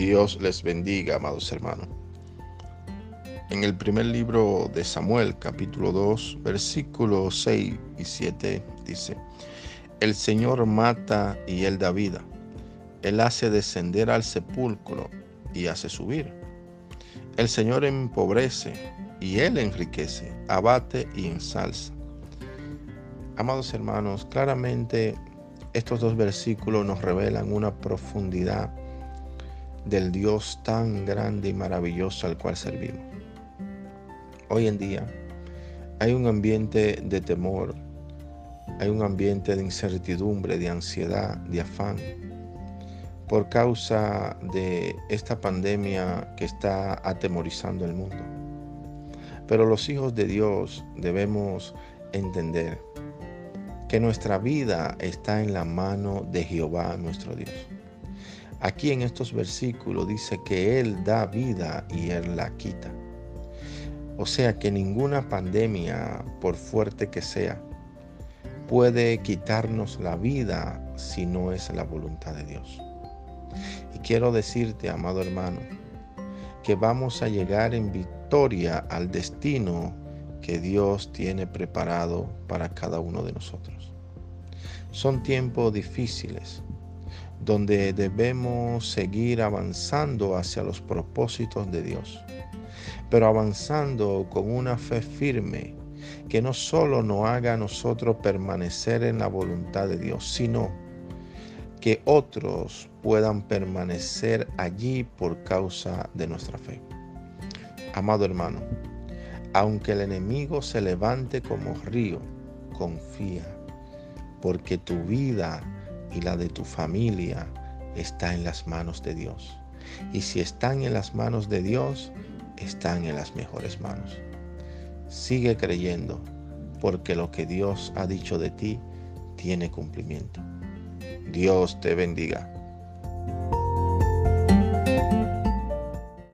Dios les bendiga, amados hermanos. En el primer libro de Samuel, capítulo 2, versículos 6 y 7, dice, El Señor mata y Él da vida. Él hace descender al sepulcro y hace subir. El Señor empobrece y Él enriquece, abate y ensalza. Amados hermanos, claramente estos dos versículos nos revelan una profundidad del Dios tan grande y maravilloso al cual servimos. Hoy en día hay un ambiente de temor, hay un ambiente de incertidumbre, de ansiedad, de afán, por causa de esta pandemia que está atemorizando el mundo. Pero los hijos de Dios debemos entender que nuestra vida está en la mano de Jehová nuestro Dios. Aquí en estos versículos dice que Él da vida y Él la quita. O sea que ninguna pandemia, por fuerte que sea, puede quitarnos la vida si no es la voluntad de Dios. Y quiero decirte, amado hermano, que vamos a llegar en victoria al destino que Dios tiene preparado para cada uno de nosotros. Son tiempos difíciles, donde debemos seguir avanzando hacia los propósitos de Dios, pero avanzando con una fe firme que no solo nos haga a nosotros permanecer en la voluntad de Dios, sino que otros puedan permanecer allí por causa de nuestra fe. Amado hermano, aunque el enemigo se levante como río, confía, porque tu vida y la de tu familia está en las manos de Dios. Y si están en las manos de Dios, están en las mejores manos. Sigue creyendo, porque lo que Dios ha dicho de ti tiene cumplimiento. Dios te bendiga.